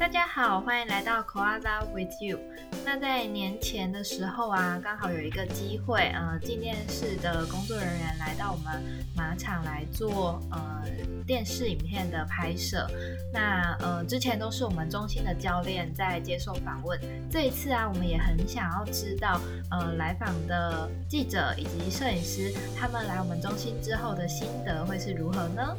大家好，欢迎来到 Koala with you。那在年前的时候啊，刚好有一个机会，呃，进电视的工作人员来到我们马场来做呃电视影片的拍摄。那呃，之前都是我们中心的教练在接受访问，这一次啊，我们也很想要知道，呃，来访的记者以及摄影师，他们来我们中心之后的心得会是如何呢？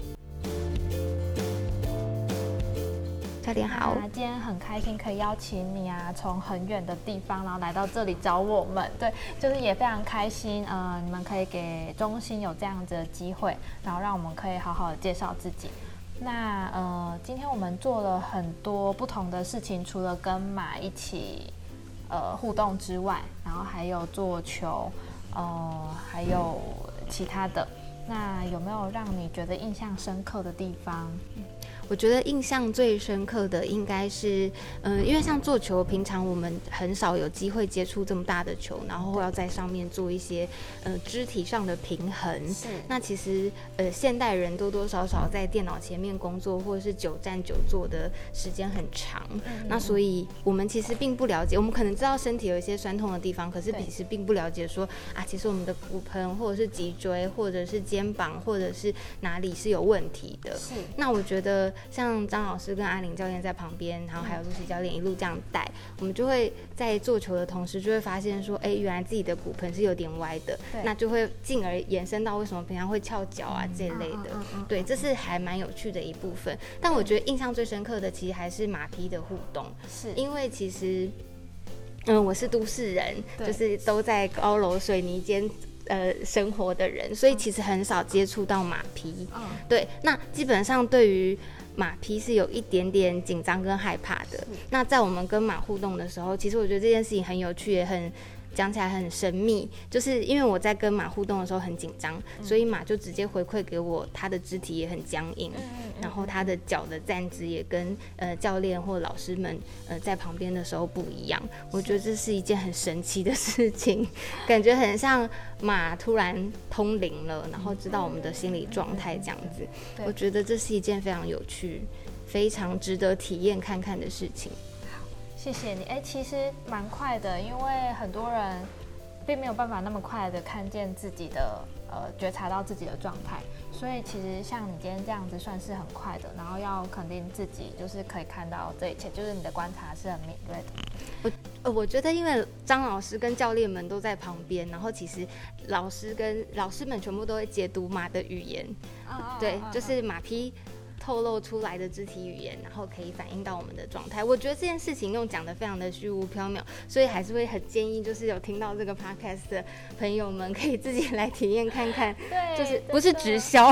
教练好，那今天很开心可以邀请你啊，从很远的地方，然后来到这里找我们。对，就是也非常开心，呃，你们可以给中心有这样子的机会，然后让我们可以好好的介绍自己。那呃，今天我们做了很多不同的事情，除了跟马一起呃互动之外，然后还有做球，呃，还有其他的。那有没有让你觉得印象深刻的地方？我觉得印象最深刻的应该是，嗯，因为像做球，平常我们很少有机会接触这么大的球，然后要在上面做一些，呃，肢体上的平衡。是。那其实，呃，现代人多多少少在电脑前面工作，或者是久站久坐的时间很长。嗯。那所以，我们其实并不了解，我们可能知道身体有一些酸痛的地方，可是其实并不了解说，啊，其实我们的骨盆或者是脊椎或者是肩膀或者是哪里是有问题的。是。那我觉得。像张老师跟阿玲教练在旁边，然后还有露西教练一路这样带，我们就会在做球的同时，就会发现说，哎，原来自己的骨盆是有点歪的，那就会进而延伸到为什么平常会翘脚啊这一类的。对，这是还蛮有趣的一部分。但我觉得印象最深刻的，其实还是马匹的互动，是因为其实，嗯，我是都市人，就是都在高楼水泥间。呃，生活的人，所以其实很少接触到马匹。嗯，对，那基本上对于马匹是有一点点紧张跟害怕的。那在我们跟马互动的时候，其实我觉得这件事情很有趣，也很。讲起来很神秘，就是因为我在跟马互动的时候很紧张，所以马就直接回馈给我，它的肢体也很僵硬，然后它的脚的站姿也跟呃教练或老师们呃在旁边的时候不一样。我觉得这是一件很神奇的事情，感觉很像马突然通灵了，然后知道我们的心理状态这样子。我觉得这是一件非常有趣、非常值得体验看看的事情。谢谢你，哎，其实蛮快的，因为很多人并没有办法那么快的看见自己的，呃，觉察到自己的状态，所以其实像你今天这样子算是很快的，然后要肯定自己就是可以看到这一切，就是你的观察是很敏锐的。我，呃，我觉得因为张老师跟教练们都在旁边，然后其实老师跟老师们全部都会解读马的语言，对，就是马匹。透露出来的肢体语言，然后可以反映到我们的状态。我觉得这件事情用讲的非常的虚无缥缈，所以还是会很建议，就是有听到这个 podcast 的朋友们，可以自己来体验看看。对，就是不是直销，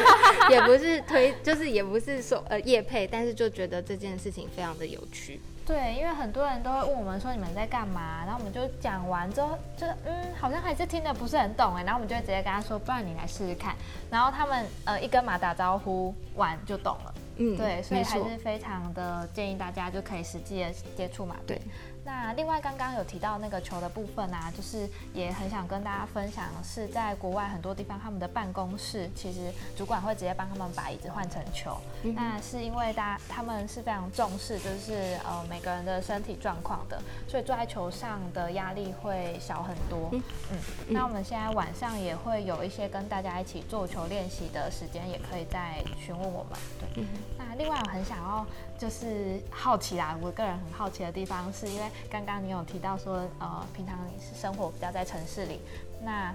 也不是推，就是也不是说呃业配，但是就觉得这件事情非常的有趣。对，因为很多人都会问我们说你们在干嘛，然后我们就讲完之后，就嗯，好像还是听得不是很懂哎，然后我们就会直接跟他说，不然你来试试看，然后他们呃一跟马打招呼完就懂了，嗯，对，所以还是非常的建议大家就可以实际的接触马，对。那另外刚刚有提到那个球的部分啊，就是也很想跟大家分享，是在国外很多地方他们的办公室，其实主管会直接帮他们把椅子换成球。那是因为大家他们是非常重视，就是呃每个人的身体状况的，所以坐在球上的压力会小很多。嗯，那我们现在晚上也会有一些跟大家一起做球练习的时间，也可以再询问我们。对，那另外我很想要就是好奇啦，我个人很好奇的地方是因为。刚刚你有提到说，呃，平常你是生活比较在城市里，那，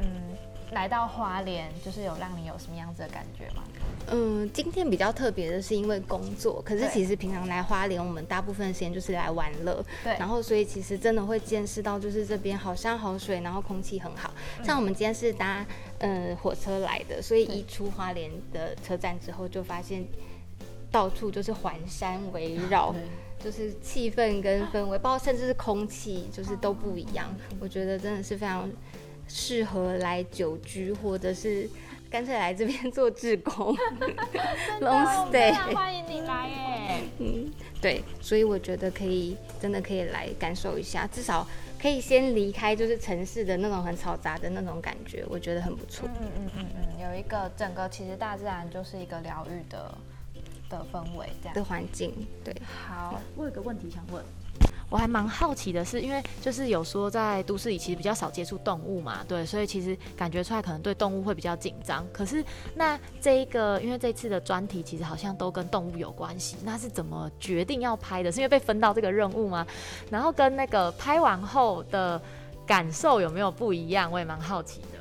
嗯，来到花莲，就是有让你有什么样子的感觉吗？嗯，今天比较特别的是因为工作，可是其实平常来花莲，我们大部分时间就是来玩乐，对，然后所以其实真的会见识到，就是这边好山好水，然后空气很好。像我们今天是搭嗯火车来的，所以一出花莲的车站之后，就发现到处就是环山围绕。就是气氛跟氛围，包括甚至是空气，就是都不一样。我觉得真的是非常适合来久居，或者是干脆来这边做志工。Long stay，欢迎你来耶！嗯，对，所以我觉得可以，真的可以来感受一下，至少可以先离开就是城市的那种很嘈杂的那种感觉，我觉得很不错。嗯嗯嗯嗯，有一个整个其实大自然就是一个疗愈的。的氛围这样的环境。对，好，我有个问题想问。我还蛮好奇的，是因为就是有说在都市里其实比较少接触动物嘛，对，所以其实感觉出来可能对动物会比较紧张。可是那这一个，因为这次的专题其实好像都跟动物有关系，那是怎么决定要拍的？是因为被分到这个任务吗？然后跟那个拍完后的感受有没有不一样？我也蛮好奇的。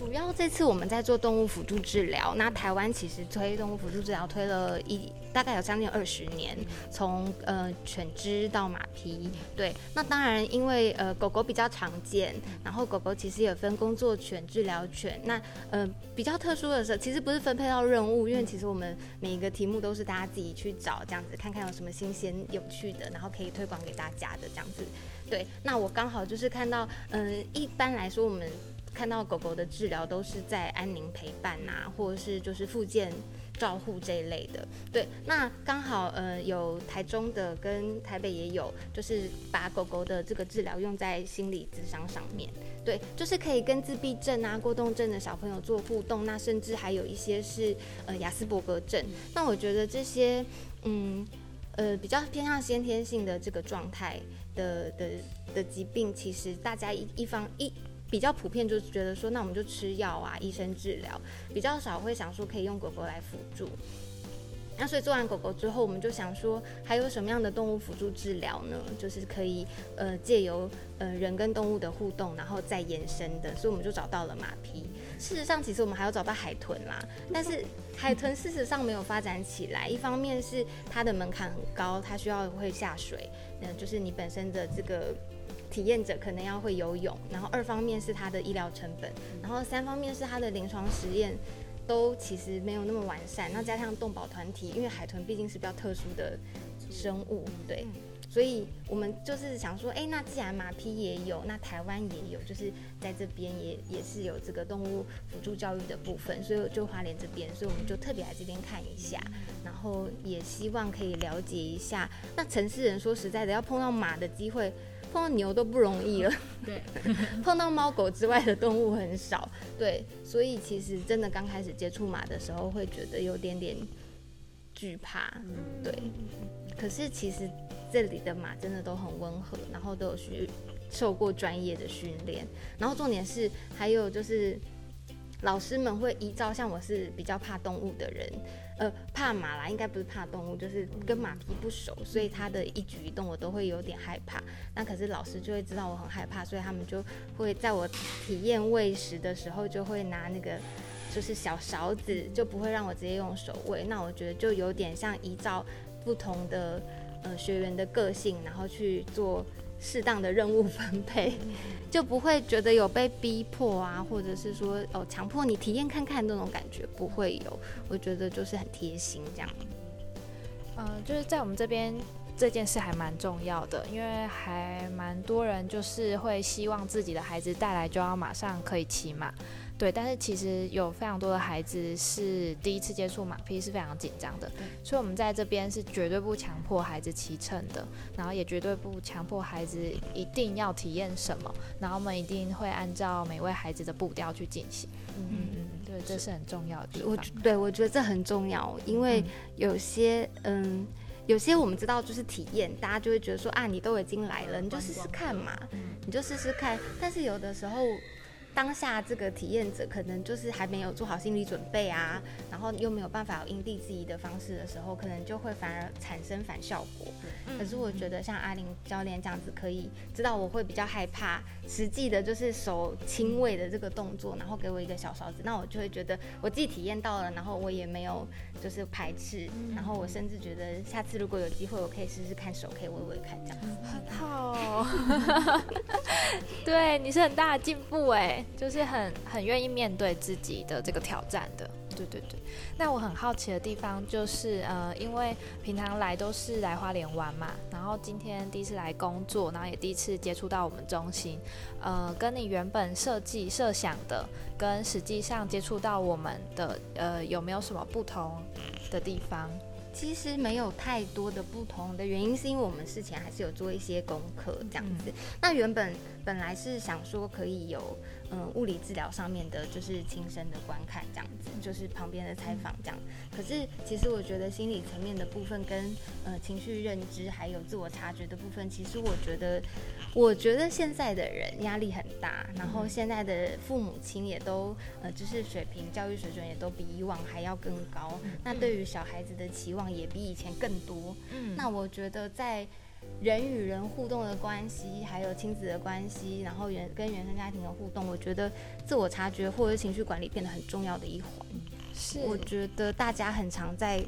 主要这次我们在做动物辅助治疗，那台湾其实推动物辅助治疗推了一大概有将近二十年，从呃犬只到马匹，对，那当然因为呃狗狗比较常见，然后狗狗其实也分工作犬、治疗犬，那呃比较特殊的是，其实不是分配到任务，因为其实我们每一个题目都是大家自己去找这样子，看看有什么新鲜有趣的，然后可以推广给大家的这样子，对，那我刚好就是看到，嗯，一般来说我们。看到狗狗的治疗都是在安宁陪伴呐，或者是就是复健照护这一类的。对，那刚好呃有台中的跟台北也有，就是把狗狗的这个治疗用在心理智商上面。对，就是可以跟自闭症啊、过动症的小朋友做互动，那甚至还有一些是呃雅斯伯格症。那我觉得这些嗯呃比较偏向先天性的这个状态的的的疾病，其实大家一一方一。比较普遍就是觉得说，那我们就吃药啊，医生治疗，比较少会想说可以用狗狗来辅助。那所以做完狗狗之后，我们就想说，还有什么样的动物辅助治疗呢？就是可以呃借由呃人跟动物的互动，然后再延伸的。所以我们就找到了马匹。事实上，其实我们还要找到海豚啦，但是海豚事实上没有发展起来。一方面是它的门槛很高，它需要会下水，嗯，就是你本身的这个。体验者可能要会游泳，然后二方面是它的医疗成本，然后三方面是它的临床实验都其实没有那么完善。那加上动保团体，因为海豚毕竟是比较特殊的生物，对，所以我们就是想说，哎，那既然马匹也有，那台湾也有，就是在这边也也是有这个动物辅助教育的部分，所以就花莲这边，所以我们就特别来这边看一下，然后也希望可以了解一下。那城市人说实在的，要碰到马的机会。碰到牛都不容易了，对，碰到猫狗之外的动物很少，对，所以其实真的刚开始接触马的时候会觉得有点点惧怕，对。可是其实这里的马真的都很温和，然后都有去受过专业的训练，然后重点是还有就是老师们会依照像我是比较怕动物的人。呃，怕马啦，应该不是怕动物，就是跟马匹不熟，所以他的一举一动我都会有点害怕。那可是老师就会知道我很害怕，所以他们就会在我体验喂食的时候，就会拿那个就是小勺子，就不会让我直接用手喂。那我觉得就有点像依照不同的呃学员的个性，然后去做。适当的任务分配，就不会觉得有被逼迫啊，或者是说哦强迫你体验看看那种感觉不会有。我觉得就是很贴心这样。嗯，就是在我们这边这件事还蛮重要的，因为还蛮多人就是会希望自己的孩子带来就要马上可以骑马。对，但是其实有非常多的孩子是第一次接触马匹是非常紧张的，所以我们在这边是绝对不强迫孩子骑乘的，然后也绝对不强迫孩子一定要体验什么，然后我们一定会按照每位孩子的步调去进行。嗯嗯嗯，对，这是很重要的地方。我对我觉得这很重要，因为有些嗯，有些我们知道就是体验，大家就会觉得说啊，你都已经来了，你就试试看嘛，你就试试看。但是有的时候。当下这个体验者可能就是还没有做好心理准备啊，然后又没有办法有因地制宜的方式的时候，可能就会反而产生反效果。可是我觉得像阿玲教练这样子，可以知道我会比较害怕，实际的就是手轻微的这个动作，然后给我一个小勺子，那我就会觉得我自己体验到了，然后我也没有就是排斥，然后我甚至觉得下次如果有机会，我可以试试看手可以喂喂看这样。很好，对，你是很大的进步哎。就是很很愿意面对自己的这个挑战的，对对对。那我很好奇的地方就是，呃，因为平常来都是来花莲玩嘛，然后今天第一次来工作，然后也第一次接触到我们中心，呃，跟你原本设计设想的，跟实际上接触到我们的，呃，有没有什么不同的地方？其实没有太多的不同的原因，是因为我们事前还是有做一些功课这样子。那原本本来是想说可以有嗯物理治疗上面的，就是亲身的观看这样子，就是旁边的采访这样。可是其实我觉得心理层面的部分跟呃情绪认知还有自我察觉的部分，其实我觉得我觉得现在的人压力很大，然后现在的父母亲也都呃知识水平、教育水准也都比以往还要更高，那对于小孩子的期望也比以前更多。嗯，那我觉得在。人与人互动的关系，还有亲子的关系，然后原跟原生家庭的互动，我觉得自我察觉或者情绪管理变得很重要的一环。是，我觉得大家很常在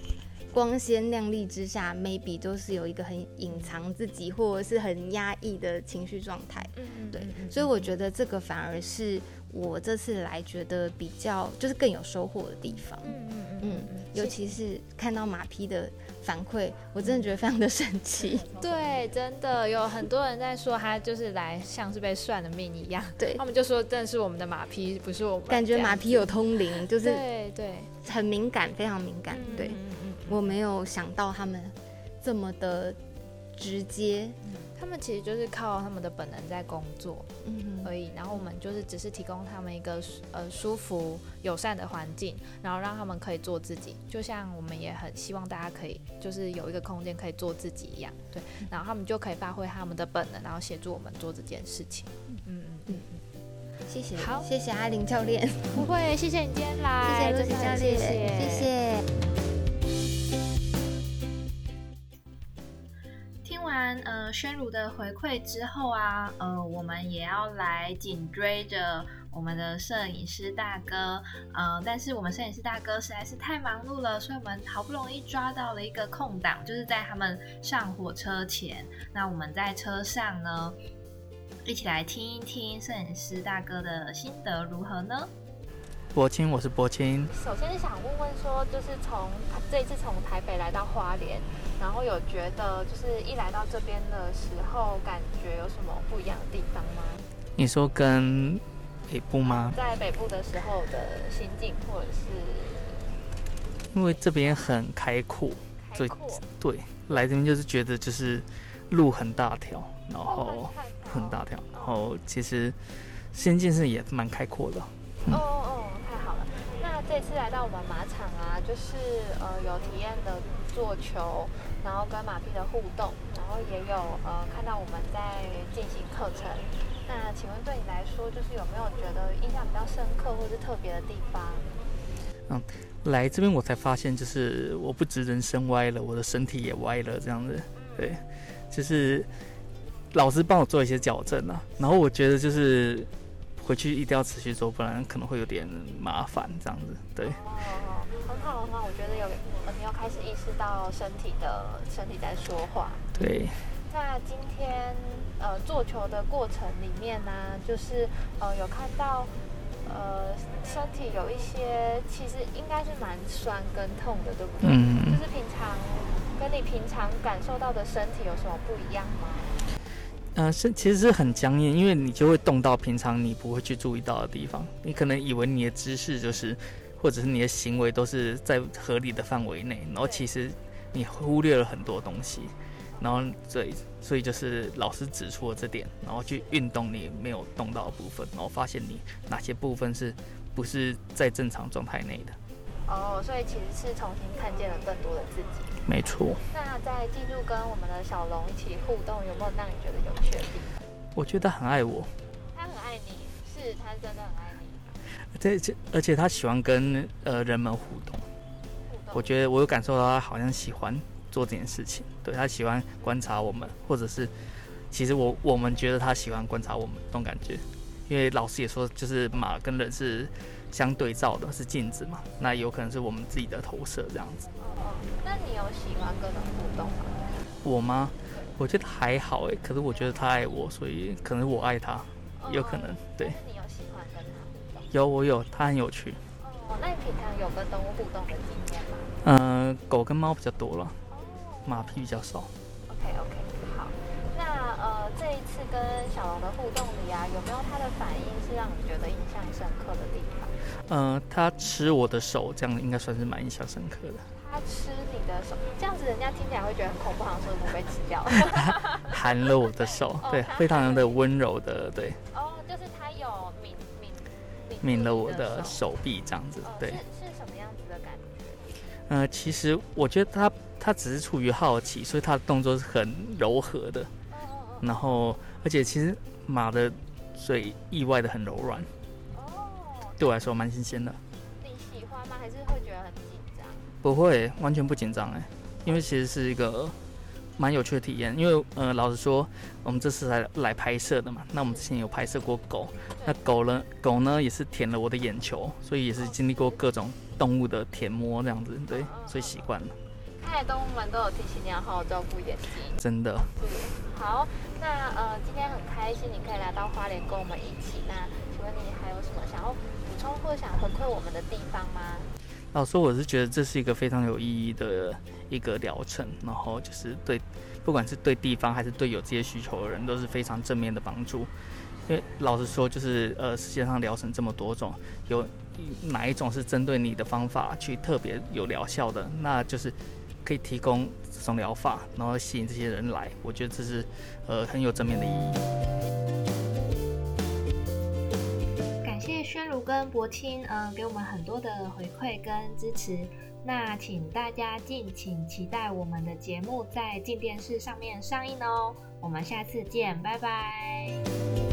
光鲜亮丽之下，maybe 都是有一个很隐藏自己或者是很压抑的情绪状态。嗯嗯，对。所以我觉得这个反而是我这次来觉得比较就是更有收获的地方。嗯嗯嗯，尤其是看到马匹的。反馈，我真的觉得非常的神奇。对，真的有很多人在说他就是来像是被算了命一样。对，他们就说真的是我们的马匹，不是我们。感觉马匹有通灵，就是对对，很敏感，非常敏感。对，我没有想到他们这么的直接。他们其实就是靠他们的本能在工作嗯而已，然后我们就是只是提供他们一个呃舒服友善的环境，然后让他们可以做自己，就像我们也很希望大家可以就是有一个空间可以做自己一样，对，然后他们就可以发挥他们的本能，然后协助我们做这件事情。嗯嗯嗯嗯，谢谢，好，谢谢阿玲教练，不会，谢谢你今天来，谢谢露西教练，谢谢。呃，宣儒的回馈之后啊，呃，我们也要来紧追着我们的摄影师大哥，呃，但是我们摄影师大哥实在是太忙碌了，所以我们好不容易抓到了一个空档，就是在他们上火车前，那我们在车上呢，一起来听一听摄影师大哥的心得如何呢？柏青，我是柏青。首先是想问问说，就是从这一次从台北来到花莲。然后有觉得，就是一来到这边的时候，感觉有什么不一样的地方吗？你说跟北部吗？在北部的时候的心境，或者是因为这边很开阔，对对，来这边就是觉得就是路很大条，然后很大条，然后其实心境是也蛮开阔的。哦哦，太好了！那这次来到我们马场啊，就是呃有体验的做球。然后跟马匹的互动，然后也有呃看到我们在进行课程。那请问对你来说，就是有没有觉得印象比较深刻或是特别的地方？嗯，来这边我才发现，就是我不止人生歪了，我的身体也歪了，这样子。对，就是老师帮我做一些矫正啊。然后我觉得就是回去一定要持续做，不然可能会有点麻烦，这样子。对。很好很好，我觉得有。你要开始意识到身体的身体在说话。对。那今天呃做球的过程里面呢，就是呃有看到呃身体有一些其实应该是蛮酸跟痛的，对不对？嗯。就是平常跟你平常感受到的身体有什么不一样吗？嗯，是其实是很僵硬，因为你就会动到平常你不会去注意到的地方，你可能以为你的姿势就是。或者是你的行为都是在合理的范围内，然后其实你忽略了很多东西，然后所以所以就是老师指出了这点，然后去运动你没有动到的部分，然后发现你哪些部分是不是在正常状态内的。哦，所以其实是重新看见了更多的自己。没错。那在进入跟我们的小龙一起互动，有没有让你觉得有趣的地方？我觉得很爱我。他很爱你，是他真的很爱。这这，而且他喜欢跟呃人们互动，我觉得我有感受到他好像喜欢做这件事情，对他喜欢观察我们，或者是其实我我们觉得他喜欢观察我们这种感觉，因为老师也说，就是马跟人是相对照的，是镜子嘛，那有可能是我们自己的投射这样子。哦，那你有喜欢跟人互动吗？我吗？我觉得还好哎，可是我觉得他爱我，所以可能我爱他，有可能对。有我有，它很有趣。哦，那你平常有跟动物互动的经验吗？嗯，狗跟猫比较多了，马匹比较少。OK OK，好。那呃，这一次跟小龙的互动里啊，有没有它的反应是让你觉得印象深刻的地方？嗯，它吃我的手，这样应该算是蛮印象深刻的。它吃你的手，这样子人家听起来会觉得很恐怖，好像说我被吃掉了。含了我的手，对，非常的温柔的，对。哦，就是它有抿抿抿了我的手臂这样子，对。是什么样子的感觉？呃，其实我觉得他他只是出于好奇，所以他的动作是很柔和的。然后，而且其实马的嘴意外的很柔软。哦。对我来说蛮新鲜的。你喜欢吗？还是会觉得很紧张？不会，完全不紧张哎，因为其实是一个。蛮有趣的体验，因为呃，老实说，我们这次来来拍摄的嘛，那我们之前有拍摄过狗，那狗呢，狗呢也是舔了我的眼球，所以也是经历过各种动物的舔摸这样子，对，所以习惯了。看来动物们都有提醒你要好好照顾眼睛，真的。对，好，那呃，今天很开心你可以来到花莲跟我们一起，那请问你还有什么想要补充或想回馈我们的地方吗？老师，我是觉得这是一个非常有意义的一个疗程，然后就是对，不管是对地方还是对有这些需求的人，都是非常正面的帮助。因为老实说，就是呃，世界上疗程这么多种，有哪一种是针对你的方法去特别有疗效的，那就是可以提供这种疗法，然后吸引这些人来。我觉得这是呃很有正面的意义。跟博青，嗯，给我们很多的回馈跟支持。那请大家敬请期待我们的节目在静电视上面上映哦。我们下次见，拜拜。